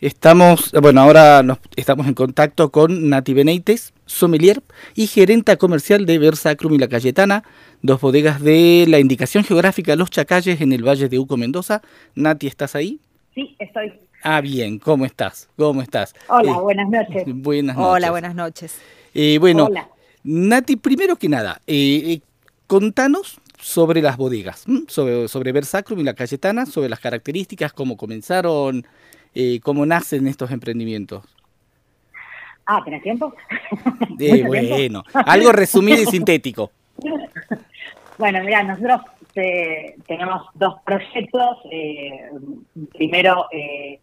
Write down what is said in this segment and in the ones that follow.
Estamos, bueno, ahora nos, estamos en contacto con Nati Beneites, sommelier y gerenta comercial de Versacrum y La Cayetana, dos bodegas de la indicación geográfica Los Chacalles en el Valle de Uco, Mendoza. Nati, ¿estás ahí? Sí, estoy. Ah, bien, ¿cómo estás? ¿Cómo estás? Hola, Eh, buenas noches. Buenas noches. Hola, buenas noches. Eh, bueno, Hola. Nati, primero que nada, eh, eh, contanos sobre las bodegas, ¿m? sobre, sobre Versacrum y La Cayetana, sobre las características, cómo comenzaron, eh, cómo nacen estos emprendimientos. Ah, ¿tenés tiempo? Eh, tiempo. bueno, algo resumido y sintético. Bueno, mira, nosotros eh, tenemos dos proyectos. eh, primero, eh,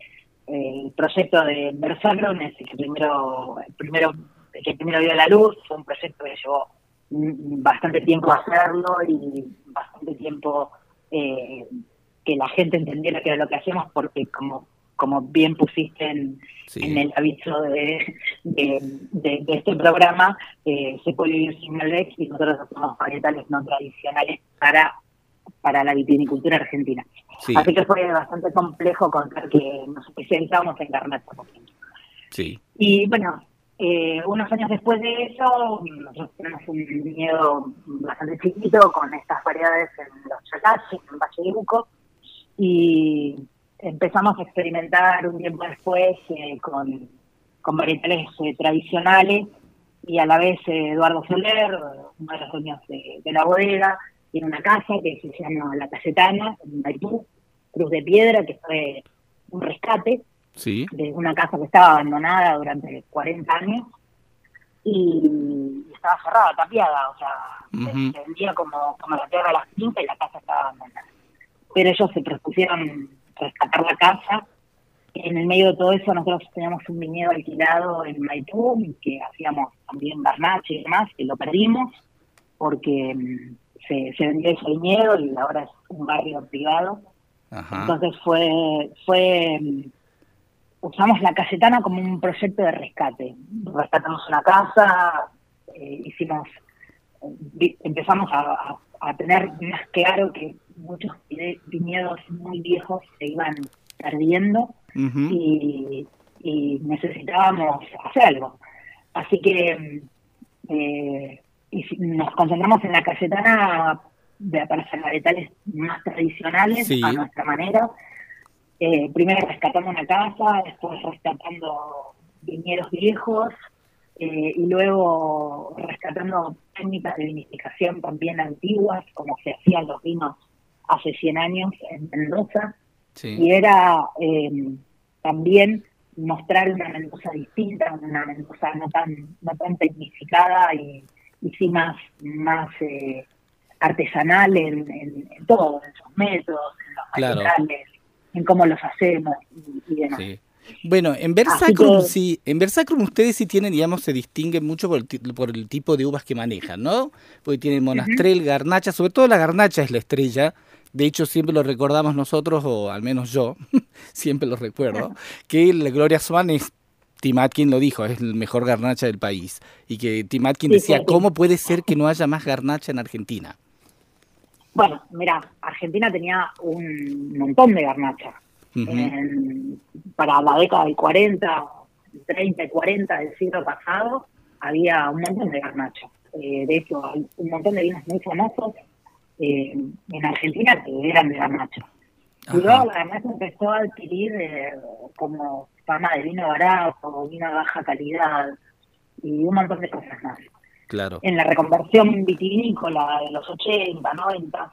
el proyecto de Versacrum es el que primero, el primero, el que primero dio la luz. Fue un proyecto que llevó mm, bastante tiempo hacerlo y bastante tiempo eh, que la gente entendiera que era lo que hacíamos, porque como como bien pusiste en, Sí. en el aviso de, de, de- de este programa, eh, se puede vivir sin Malbec y nosotros hacemos varietales no tradicionales para, para la vitivinicultura argentina. Sí, Así que fue bastante complejo contar que nos especializamos en garnacha, por ejemplo. sí, Y bueno, eh, unos años después de eso, nosotros tenemos un viñedo bastante chiquito con estas variedades en los Chacalles, en Valle de Uco, y empezamos a experimentar un tiempo después eh, con, con varietales eh, tradicionales y a la vez eh, Eduardo Soler, uno de los dueños de, de la bodega, tiene una casa que se llama La Cayetana, en Maipú, Cruz de Piedra, que fue un rescate sí, de una casa que estaba abandonada durante 40 años y estaba cerrada, tapiada, o sea, se- Ujú. se vendía como, como la tierra de las fincas y la casa estaba abandonada. Pero ellos se propusieron rescatar la casa. En el medio de todo eso nosotros teníamos un viñedo alquilado en Maipú, que hacíamos también garnache y demás, que lo perdimos porque mm, se, se vendió ese viñedo y ahora es un barrio privado. ajá, Entonces fue, fue mm, usamos la Cayetana como un proyecto de rescate. Rescatamos una casa, eh, hicimos, eh, empezamos a, a- a tener más claro que muchos viñedos muy viejos se iban perdiendo y, y necesitábamos hacer algo. Así que mm, eh, y si- nos concentramos en la Cayetana de, para hacer varietales más tradicionales Sí. a nuestra manera. Eh, primero rescatando una casa, después rescatando viñedos viejos eh, y luego rescatando técnicas de vinificación también antiguas, como se hacían los vinos hace 100 años en Mendoza y era eh, también mostrar una Mendoza distinta, una Mendoza no tan no tan tecnificada y, y sí más más eh, artesanal en, en, en todo, en sus métodos, en los Claro. materiales, en cómo los hacemos y, y demás. sí. Bueno, en Versacrum, que- sí, en Versacrum ustedes sí tienen, digamos, se distinguen mucho por el, por el tipo de uvas que manejan, ¿no? Porque tienen monastrel, garnacha, sobre todo la garnacha es la estrella. De hecho, siempre lo recordamos nosotros, o al menos yo, siempre lo recuerdo, que la Gloria Swan es Tim Atkin lo dijo, es el mejor garnacha del país. Y que Tim Atkin Sí, decía, sí, sí. ¿cómo puede ser que no haya más garnacha en Argentina? Bueno, mira, Argentina tenía un montón de garnacha. Para la década del 40, 30 y 40 del siglo pasado, había un montón de garnacha. Eh, de hecho, hay un montón de vinos muy famosos eh, en Argentina que eran de garnacha. Ajá. Y luego la garnacha empezó a adquirir eh, como fama de vino barato, vino de baja calidad y un montón de cosas más Claro. en la reconversión vitivinícola de los 80, 90,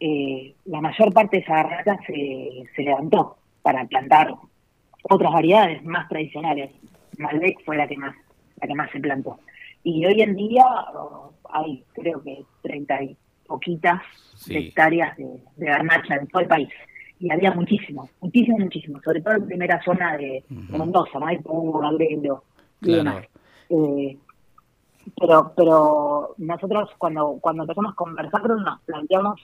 eh, la mayor parte de esa garnacha se, se levantó para plantar otras variedades más tradicionales. Malbec fue la que más, la que más se plantó. Y hoy en día oh, hay creo que 30 y poquitas Sí. hectáreas de, de garnacha en todo el país. Y había muchísimo, muchísimo, muchísimo, sobre todo en primera zona de, de Mendoza, Maipú, Abrelo y Claro. demás. Eh, pero pero nosotros cuando cuando empezamos a conversar nos planteamos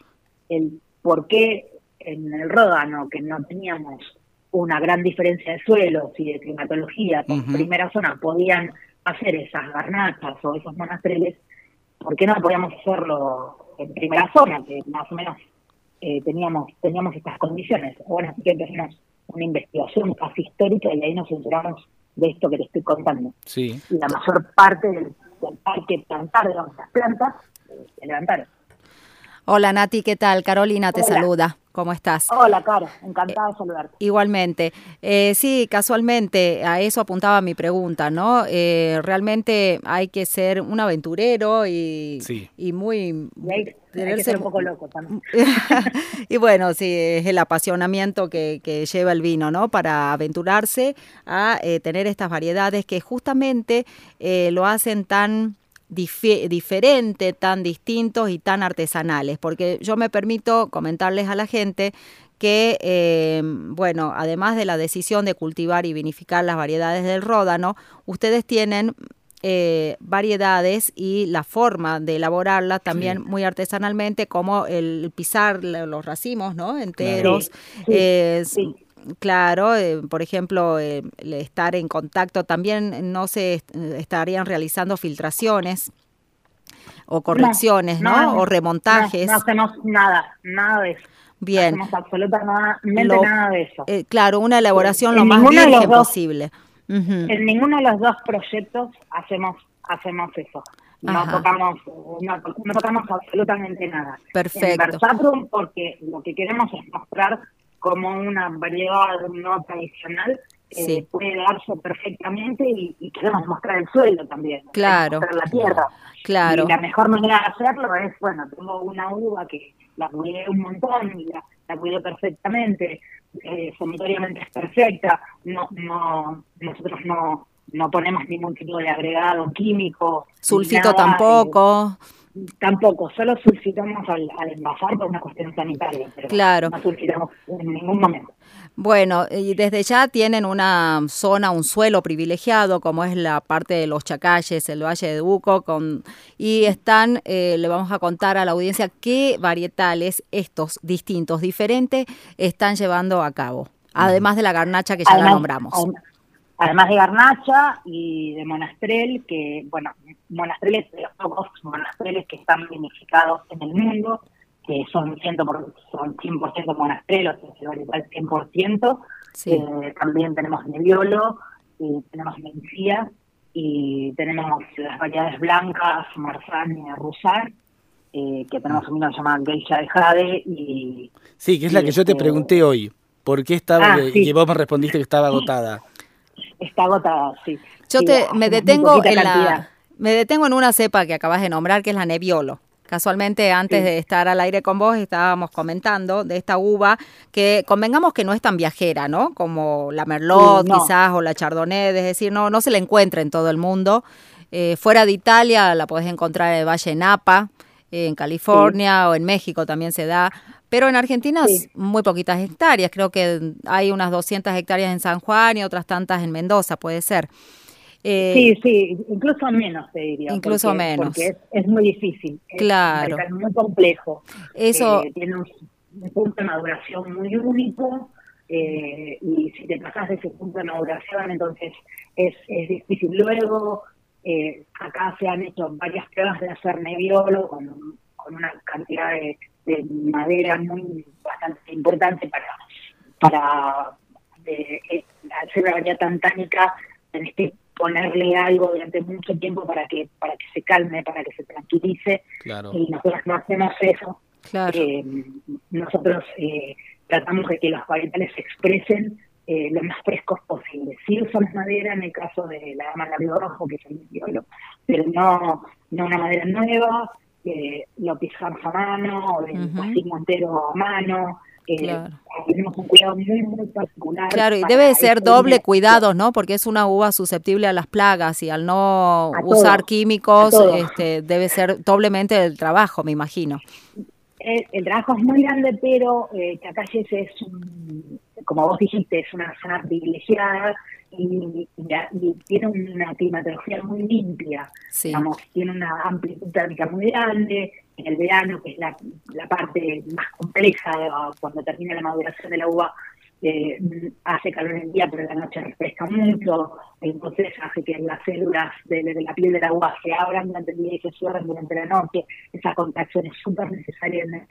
el por qué en el Ródano, que no teníamos una gran diferencia de suelos y de climatología, con Ujú. primera zona podían hacer esas garnachas o esos monastreles, ¿por qué no podíamos hacerlo en primera zona, que más o menos eh, teníamos teníamos estas condiciones? Bueno, así que empezamos una investigación casi histórica y ahí nos enteramos de esto que te estoy contando Sí. y la mayor parte del, del parque plantar de las plantas se levantaron. Hola Nati, ¿qué tal? Carolina te Hola. saluda. ¿Cómo estás? Hola, Caro, encantada de saludarte. Igualmente. Eh, sí, casualmente, a eso apuntaba mi pregunta, ¿no? Eh, realmente hay que ser un aventurero y, Sí. y muy... Y hay, hay que ser un poco loco también. y bueno, sí, es el apasionamiento que, que lleva el vino, ¿no? Para aventurarse a eh, tener estas variedades que justamente eh, lo hacen tan diferente, tan distintos y tan artesanales. Porque yo me permito comentarles a la gente que, eh, bueno, además de la decisión de cultivar y vinificar las variedades del ródano, ustedes tienen eh, variedades y la forma de elaborarlas también muy artesanalmente, como el pisar los racimos, ¿no? Enteros. Sí, sí, eh, sí. Claro, eh, por ejemplo, eh, estar en contacto, también no se est- estarían realizando filtraciones o correcciones, ¿no? o remontajes. No, no hacemos nada, nada de eso. Bien. No hacemos absolutamente Lo- nada de eso. Eh, claro, una elaboración En lo más de los virgen dos- posible. Ujú. En ninguno de los dos proyectos hacemos hacemos eso. No Ajá. tocamos no, no tocamos absolutamente nada. Perfecto. En Versatrum porque lo que queremos es mostrar como una variedad no tradicional eh, Sí. puede darse perfectamente y, y queremos mostrar el suelo también. Claro. Mostrar la tierra. Claro. Y la mejor manera de hacerlo es, bueno, tengo una uva que la cuidé un montón y la, la cuidé perfectamente, eh, es perfecta, no, no, nosotros no, no ponemos ningún tipo de agregado químico. Sulfito nada, tampoco. eh, tampoco, solo sulfitamos al, al envasar por una cuestión sanitaria, pero Claro. no sulfitamos en ningún momento. Bueno, y desde ya tienen una zona, un suelo privilegiado, como es la parte de los Chacalles, el Valle de Buco, con, y están, eh, le vamos a contar a la audiencia qué varietales estos distintos, diferentes, están llevando a cabo, además de la garnacha que ya la nombramos. Además de Garnacha y de Monastrel, que, bueno, Monastrel es de los pocos monastreles que están vinificados en el mundo, que son 100%, por, son 100% Monastrel, o sea, se igual 100%. Sí. Eh, también tenemos Nebbiolo, y tenemos Mencía, y tenemos las variedades blancas, Marzán y Rusar, eh, que tenemos un vino llamado Geisha de Jade, y Sí, que es la que yo te este- pregunté hoy. ¿Por qué estaba? Ah, y sí. que vos me respondiste que estaba agotada. Está agotada, sí. Yo Sí, te, hacemos me detengo en la, me detengo en una cepa que acabas de nombrar, que es la Nebbiolo. Casualmente, antes Sí. de estar al aire con vos, estábamos comentando de esta uva que convengamos que no es tan viajera, ¿no? Como la Merlot, Sí, no. quizás, o la Chardonnay, es decir, no, no se la encuentra en todo el mundo. Eh, fuera de Italia la podés encontrar en el Valle Napa, en California o en México también se da. Pero en Argentina Sí. es muy poquitas hectáreas, creo que hay unas 200 hectáreas en San Juan y otras tantas en Mendoza, puede ser. Eh, Sí, sí, incluso menos te diría. Incluso porque- menos. Porque es, es muy difícil. Es Claro. mercado muy complejo. Eso- Eh, tiene un, un punto de maduración muy único. eh, y si te pasas de ese punto de maduración, entonces es, es difícil. Luego, eh, acá se han hecho varias pruebas de hacer neviolo con, con una cantidad de, de madera muy bastante importante para, para de, eh, al ser una variedad tan tánica, tenés que ponerle algo durante mucho tiempo para que para que se calme, para que se tranquilice. Claro. Y nosotros no hacemos eso. Claro. Eh, nosotros eh, tratamos de que los varietales se expresen eh, lo más frescos posible. Sí usamos madera en el caso de la gama labio rojo, que es el violo, pero no, no una madera nueva, eh, lo pisamos a mano, o el Ujú. racimo entero a mano. eh, Claro. Tenemos un cuidado muy, muy particular. Claro, y debe ser este doble viñedo. cuidado, ¿no? Porque es una uva susceptible a las plagas y al no A usar todo, químicos, este, debe ser doblemente el trabajo, me imagino. El trabajo es muy grande, pero eh, es, un, como vos dijiste, es una zona privilegiada y, y la- y tiene una climatología muy limpia. Sí. Digamos, tiene una amplitud térmica muy grande. En el verano, que es la, la parte más compleja, cuando termina la maduración de la uva, eh, hace calor en el día, pero en la noche refresca mucho, entonces hace que las células de, de la piel de la uva se abran durante el día y se cierren durante la noche. Esa contracción es súper necesaria en el.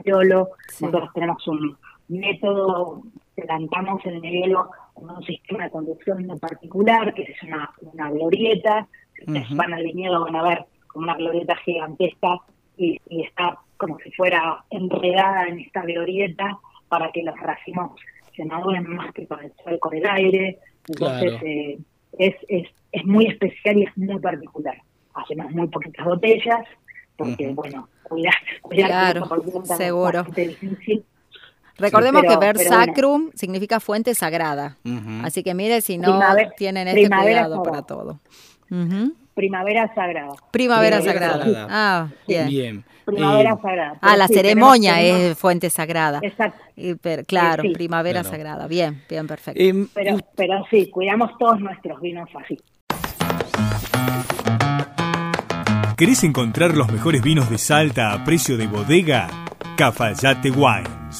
Sí. Nosotros tenemos un método, plantamos el con un sistema de conducción muy particular que se llama una glorieta. Si ustedes van al viñedo van a ver como una glorieta gigantesca y, y está como si fuera enredada en esta glorieta para que los racimos se maduren más que con el sol, con el aire. Entonces Claro. eh, es, es, es muy especial y es muy particular. Hacemos muy poquitas botellas porque, Ujú. bueno, cuidar, cuidar Claro, es seguro. bastante difícil. Recordemos pero- que ver sacrum significa fuente sagrada. Así que mire si no Primavera- tienen este cuidado sagrada. para todo. Primavera sagrada. Primavera Primavera sagrada. sagrada. Ah, bien. Bien. Primavera Eh, sagrada. Ah, la sí, ceremonia tenemos- es fuente sagrada. Exacto. Y, pero, claro, sí. primavera Claro. sagrada. Bien, bien, perfecto. em, Pero, pero sí, cuidamos todos nuestros vinos así. ¿Querés encontrar los mejores vinos de Salta a precio de bodega? Cafayate Wines.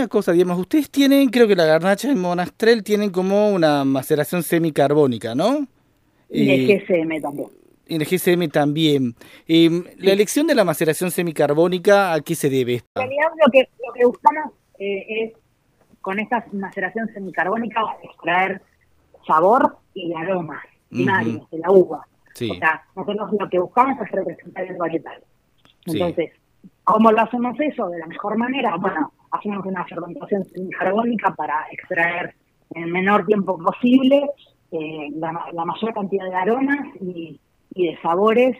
Una cosa, digamos, ustedes tienen, creo que la garnacha en Monastrell tienen como una maceración semicarbónica, ¿no? Y de Eh, GSM también. y en el GSM también. Em, La elección de la maceración semicarbónica, ¿a qué se debe? En realidad lo que, lo que buscamos eh, es, con esta maceración semicarbónica, extraer sabor y aromas primarios de la uva. Sí. O sea, nosotros lo que buscamos es representar el varietal. Sí. Entonces, ¿cómo lo hacemos eso de la mejor manera? Bueno, hacemos una fermentación semicarbónica para extraer en el menor tiempo posible eh, la, ma- la mayor cantidad de aromas y, y de sabores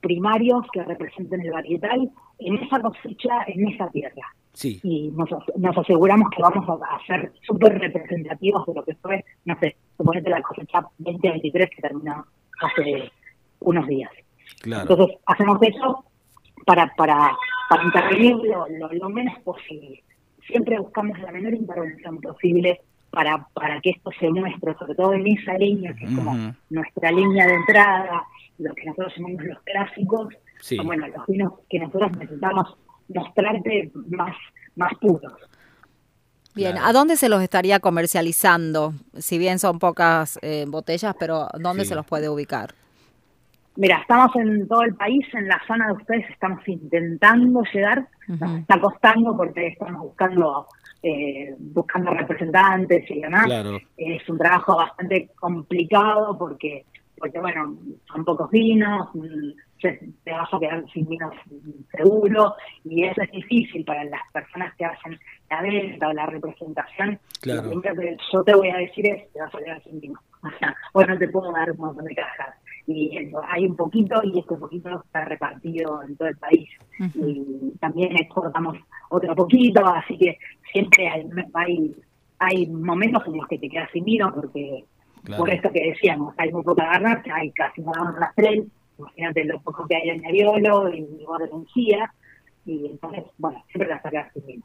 primarios que representen el varietal en esa cosecha, en esa tierra. Sí. Y nos, nos aseguramos que vamos a, a ser súper representativos de lo que fue, no sé, suponete la cosecha 2023 que terminó hace unos días. Claro. Entonces, hacemos eso para, para, para intervenir lo, lo, lo menos posible. Siempre buscamos la menor intervención posible para, para que esto se muestre, sobre todo en esa línea, que es como nuestra línea de entrada, lo que nosotros llamamos los clásicos, Sí. bueno, los vinos que nosotros necesitamos mostrarte más, más puros. Bien, Claro. ¿a dónde se los estaría comercializando? Si bien son pocas eh, botellas, pero ¿dónde Sí. se los puede ubicar? Mira, estamos en todo el país, en la zona de ustedes estamos intentando llegar, nos está costando porque estamos buscando eh, buscando representantes y demás. Claro. Es un trabajo bastante complicado porque, porque bueno, son pocos vinos, te vas a quedar sin vinos seguro y eso es difícil para las personas que hacen la venta o la representación. Claro. Lo primero que yo te voy a decir es, te vas a quedar sin vino. O sea, bueno, te puedo dar un montón de cajas. Y eso, hay un poquito y este poquito está repartido en todo el país. y también exportamos otro poquito, así que siempre hay, hay, hay momentos en los que te quedas sin vino porque Claro. por esto que decíamos, hay muy poca garnacha, hay casi nada más tres, imagínate lo poco que hay en Ariolo y Borde Mencía, y entonces, bueno, siempre las sacas sin vino.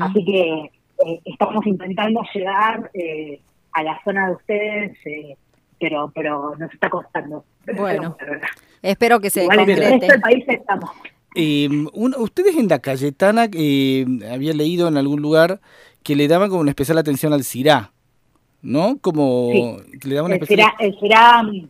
Así que eh, estamos intentando llegar eh, a la zona de ustedes, eh, pero pero nos está costando. Bueno, pero, pero, Espero que se igual en el resto concrete. del país estamos. Eh, un- ustedes en la Cayetana, eh, había leído en algún lugar que le daban como una especial atención al Cirá, ¿no? Como Sí. que le daban una El especial... será, el será, mm,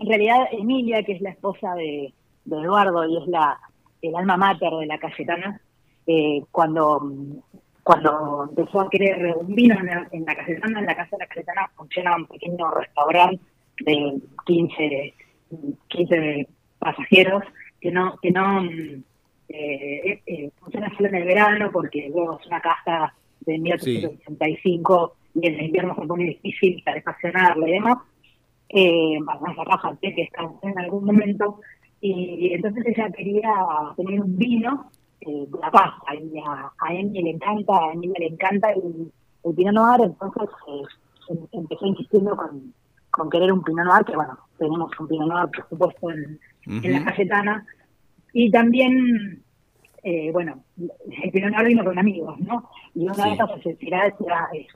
en realidad Emilia, que es la esposa de, de Eduardo y es la el alma mater de la Cayetana, eh, cuando mm, cuando empezó a querer un vino en la, en la Cayetana, en la casa de la Cayetana funciona un pequeño restaurante de 15, 15 pasajeros que no que no mm, eh, eh, funciona solo en el verano porque luego es una casa de 1865 y en el invierno se pone difícil calefaccionarla y demás. Eh, bueno, esa casa que está en algún momento. Y entonces ella quería tener un vino eh, de la casa y a, a le encanta, a Emi le encanta el, el Pinot Noir, entonces eh, em- empezó insistiendo con, con querer un Pinot Noir, que bueno, tenemos un Pinot Noir por supuesto en, en la. Cayetana y también eh, bueno, el Pinot Noir vino con amigos, ¿no? Y una Sí. de esas necesidades era es,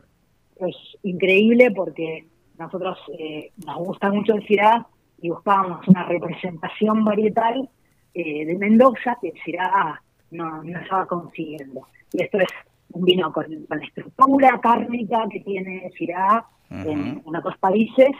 es increíble porque nosotros eh, nos gusta mucho el Syrah y buscábamos una representación varietal eh, de Mendoza que el Syrah no, no estaba consiguiendo. Y esto es un vino con, con la estructura cárnica que tiene el Syrah en, en otros países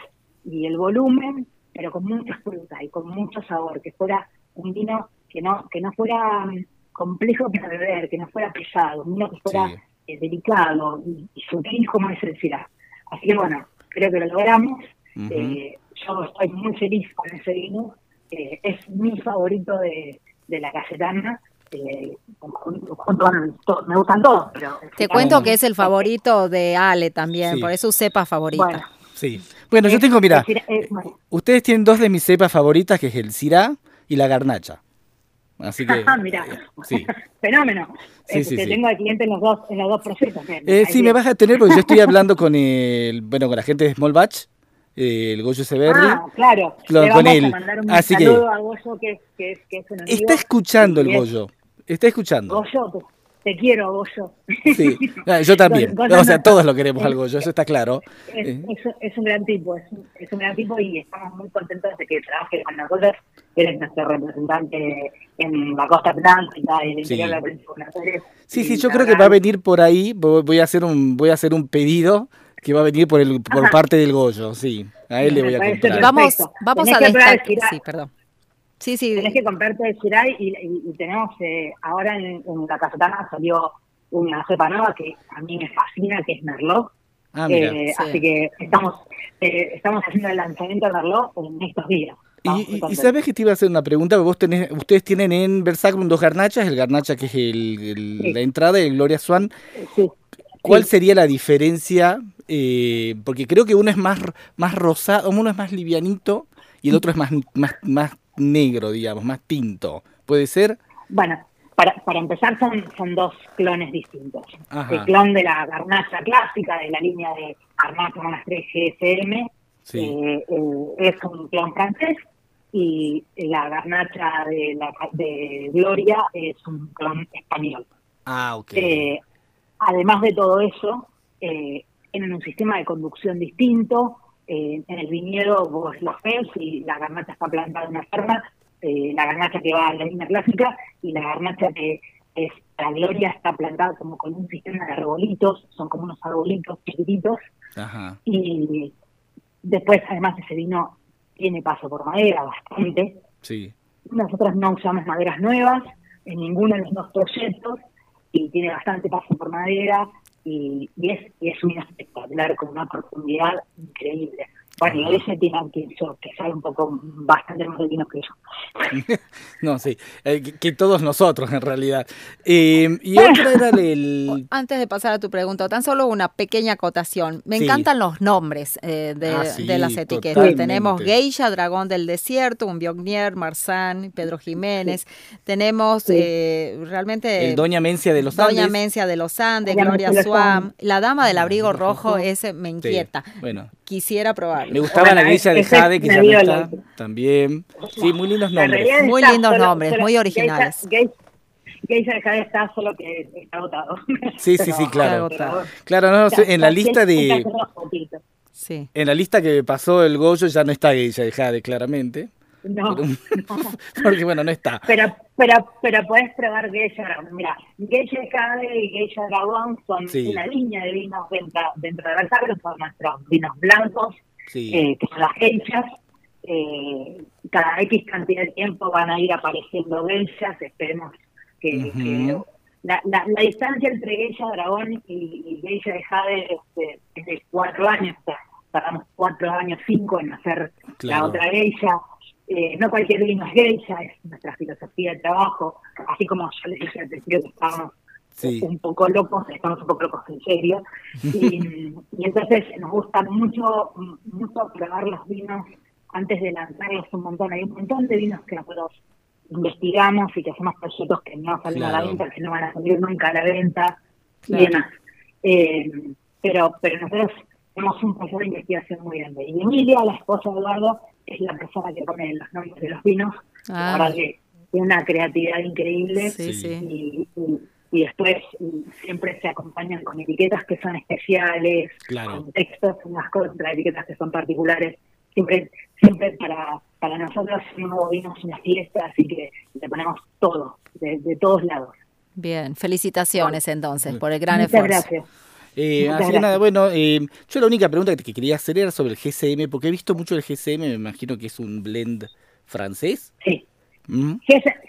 y el volumen, pero con mucha fruta y con mucho sabor, que fuera un vino que no que no fuera mm, complejo para beber, que no fuera pesado, un vino que fuera Sí. eh, delicado y, y sutil como es el Syrah. Así que bueno, creo que lo logramos. Eh, yo estoy muy feliz con ese vino. Eh, es mi favorito de, de la Cayetana. Eh, junto, junto a- to- me gustan todos, pero... Te cuento que es el favorito de Ale también, Sí. por eso su cepa favorita. Bueno, Sí. Bueno, yo tengo, mira, es- bueno. ustedes tienen dos de mis cepas favoritas, que es el Cirá y la Garnacha. Así que... Ah, Mira, eh, sí. fenómeno. Sí, Eh, sí, te sí. tengo de cliente en los dos, en los dos procesos. me- Eh, sí, me vas a tener porque yo estoy hablando con el, bueno, con la gente de Small Batch, el Goyo Severri. Ah, claro. Le con él. a mandar un Así que- saludo a Goyo, que, que, es- que es un amigo. Está escuchando el Goyo. Está escuchando. Goyo, te, quiero, Goyo. Sí, Ah, yo también. O sea, no- todos lo queremos al Goyo, eso está claro. Es, Eh, es- es un gran tipo, es, un- es un gran tipo y estamos muy contentos de que trabaje con nosotros. Eres nuestro representante en la costa atlántica y el Sí. interior de la provincia de Buenos Aires. Sí, sí, yo creo que va a venir por ahí. Voy a hacer un, voy a hacer un pedido que va a venir por el, por Ajá. parte del Goyo, sí. A él le voy a comprar. Vamos, vamos Tenés a destacar. Sí, perdón. Sí, sí. Tenés que comprarte el Shirai y, y- y tenemos eh, ahora en, en la Cayetana salió una cepa nueva que a mí me fascina, que es Merlot. Ah, mira. Eh, Sí. Así que estamos eh, estamos haciendo el lanzamiento de Merlot en estos días. Y, y- sabes que te iba a hacer una pregunta, porque vos tenés, ustedes tienen en Versacrum dos garnachas, el garnacha que es el, el- Sí. la entrada y el Gloria Swan. Sí. ¿Cuál Sí. sería la diferencia? Eh, porque creo que uno es más, más rosado, uno es más livianito y el otro es más, más, más negro, digamos, más tinto. ¿Puede ser? Bueno, para, para empezar son, son dos clones distintos. Ajá. El clon de la garnacha clásica de la línea de Arnaca más 3 GSM Sí. eh, eh, es un clon francés y la garnacha de, la, de Gloria es un clon español. Ah, ok. Eh, además de todo eso, eh, tienen un sistema de conducción distinto. Eh, en el viñedo vos los ves y la garnacha está plantada de una forma, eh, la garnacha que va a la línea clásica y la garnacha que es la gloria está plantada como con un sistema de arbolitos, son como unos arbolitos chiquititos Ajá. y después además ese vino tiene paso por madera bastante. Sí. Nosotros no usamos maderas nuevas en ninguno de los dos proyectos y tiene bastante paso por madera y, y es, y es un espectacular con una profundidad increíble. Bueno, y ese tiene que, yo, que sabe un poco bastante más de vinos que yo. No, sí, eh, que, que todos nosotros en realidad. Eh, y otra era el... Antes de pasar a tu pregunta, tan solo una pequeña acotación. Me Sí. encantan los nombres eh, de, Ah, sí, de las etiquetas. totalmente. Tenemos Geisha, Dragón del Desierto, un Biognier, Marzán, Pedro Jiménez. Tenemos eh, realmente... El Doña Mencia de los Doña Andes. Mencia de los Andes, Doña Gloria Suam. La Dama del Abrigo Rojo, Rojo. ese me Sí, inquieta. Bueno, Quisiera probarlo. me gustaba Bueno, la iglesia de Jade, que ya no está. También. Sí, muy lindos nombres. Muy está lindos nombres, muy originales. Geisha, Geisha de Jade está solo que está agotado. Sí, sí, sí, claro. Claro, no, Ya- en la lista de... Sí. En la lista que pasó el Goyo ya no está ella de Jade, claramente. No, no. Porque bueno, no está. Pero, pero, pero podés probar Geisha Dragón. Mira, Geisha de Jade y Geisha Dragón son Sí. una línea de vinos dentro, dentro de Versailles, son nuestros vinos blancos, Sí. eh, que son las geishas. Eh, cada X cantidad de tiempo van a ir apareciendo geishas, esperemos que, la, la, la distancia entre geisha dragón y, y geisha de jade este, es de cuatro años, o sea, tardamos cuatro años, cinco en hacer Claro. la otra geisha. Eh, no cualquier vino es geisha, es nuestra filosofía de trabajo, así como yo les dije al principio que estábamos Sí. un poco locos, estamos un poco locos en serio. Y, y entonces nos gusta mucho, mucho probar los vinos antes de lanzarlos un montón. Hay un montón de vinos que nosotros investigamos y que hacemos proyectos que no salen a la venta, que no van a salir nunca a la venta Claro. y demás. Eh, pero, pero nosotros tenemos un proceso de investigación muy grande. Y Emilia, la esposa de Eduardo, es la persona que pone los nombres de los vinos. Ah. La verdad que tiene una creatividad increíble Sí, sí. y, y- y después y siempre se acompañan con etiquetas que son especiales, Claro. con textos, unas etiquetas que son particulares. Siempre siempre para, para nosotros un nuevo vino es una fiesta, así que le ponemos todo, de, de todos lados. Bien, felicitaciones entonces por el gran Muchas esfuerzo. gracias. Eh, así que nada, bueno, eh, yo la única pregunta que quería hacer era sobre el GCM, porque he visto mucho el GCM, me imagino que es un blend francés. Sí. ¿Mm?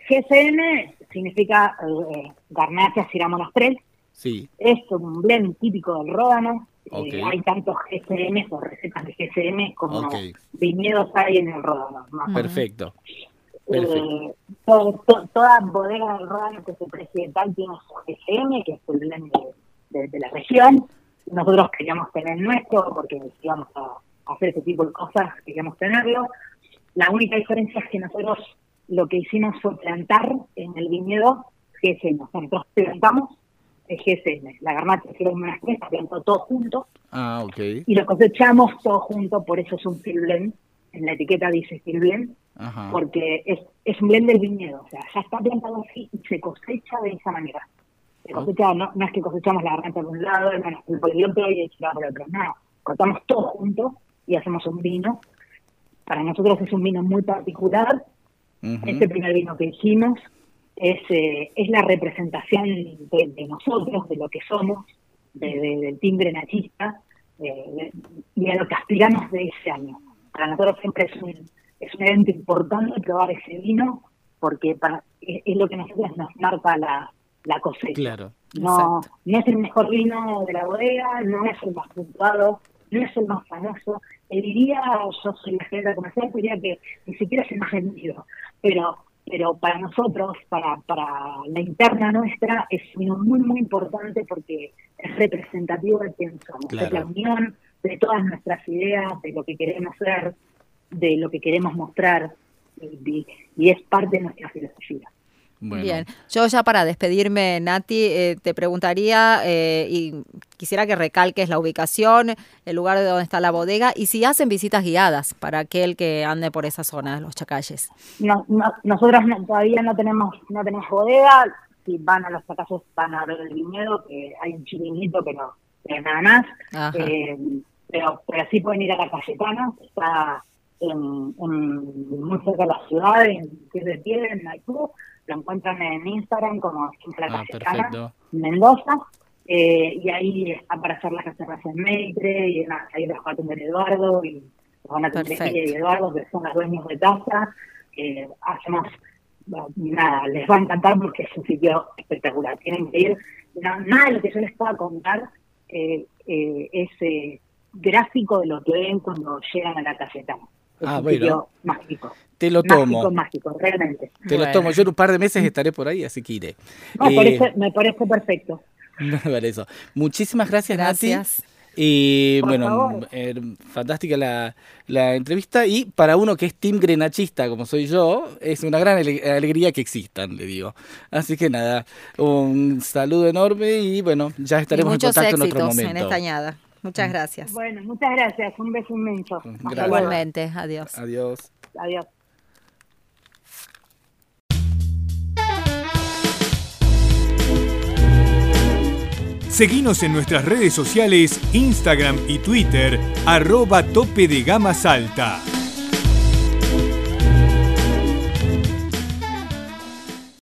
GCM significa eh, Garnacha Ciramo tres Sí, es un blend típico del Ródano. Eh, Ok. hay tantos GCM o recetas de GCM como Ok. viñedos hay en el Ródano. perfecto. Eh, todo- to- toda bodega del Ródano que se presidental tiene su GCM, que es el blend de, de- de la región. Nosotros queríamos tener el nuestro porque íbamos a hacer ese tipo de cosas, queríamos tenerlo. La única diferencia es que nosotros lo que hicimos fue plantar en el viñedo GSM. Nosotros plantamos el GSM. La garnacha que era una empresa, plantó todo junto Ah, ok. y lo cosechamos todo junto, por eso es un field blend. En la etiqueta dice field blend, Ajá. porque es, es un blend del viñedo. O sea, ya está plantado así y se cosecha de esa manera. Se cosecha, no, no es que cosechamos la garganta por un lado, el el y el chilado por otro. No, cortamos todo junto y hacemos un vino. Para nosotros es un vino muy particular. Este primer vino que hicimos es, eh, es la representación de, de nosotros, de lo que somos, de- de- del timbre nachista eh, de- y a lo que aspiramos de ese año. Para nosotros siempre es un, es un evento importante probar ese vino porque para, es, es lo que nosotros nos marca la, la cosecha. Claro. No, Exacto. no es el mejor vino de la bodega, no es el más puntuado, no es el más famoso. Te diría, yo soy la gerente comercial, diría que ni siquiera es el más vendido. Pero pero para nosotros, para, para la interna nuestra, es vino muy, muy importante porque es representativo de quién somos. Claro. Es la unión de todas nuestras ideas, de lo que queremos ser, de lo que queremos mostrar, y, y es parte de nuestra filosofía. Bueno. Bien, yo ya para despedirme, Nati, eh, te preguntaría eh, y quisiera que recalques la ubicación, el lugar de donde está la bodega y si hacen visitas guiadas para aquel que ande por esa zona, los chacalles. No, no- nosotros no- todavía no tenemos no tenemos bodega. Si van a los fracasos van a ver el viñedo, que hay un chiringuito, pero, pero nada más. Eh, pero, pero sí pueden ir a la Cayetana, que está en, en- muy cerca de la ciudad, en Pies de Piedra, en Maipú. Lo encuentran en Instagram como Simple Ah, Cayetana, perfecto. Mendoza. Eh, y ahí están para hacer las reservas en Meitre, y nada, ahí los va a atender Eduardo, y los van a atender y Eduardo, que son los dueños de casa. Eh, hacemos, bueno, nada, les va a encantar porque es un sitio espectacular. Tienen que ir, no, nada de lo que yo les pueda contar eh, eh, es, eh, gráfico de lo que ven cuando llegan a la Cayetana. Es Ah, un bueno. sitio mágico. Te lo Mágico, tomo. mágico, realmente. Te lo tomo. Yo en un par de meses estaré por ahí, así que iré. No, me, Eh, parece, me parece perfecto. No me parece. Muchísimas gracias, Gracias. Nati. Y Por bueno, eh, fantástica la, la entrevista. Y para uno que es team grenachista como soy yo, es una gran ale- alegría que existan, le digo. Así que nada, un saludo enorme y bueno, ya Y estaremos en muchos contacto en otro éxitos en momento. esta añada. Muchas gracias. Bueno, muchas gracias. Un beso inmenso. Hasta Gracias. Igualmente, adiós. Adiós. Adiós. Seguinos en nuestras redes sociales, Instagram y Twitter, arroba tope de gama salta.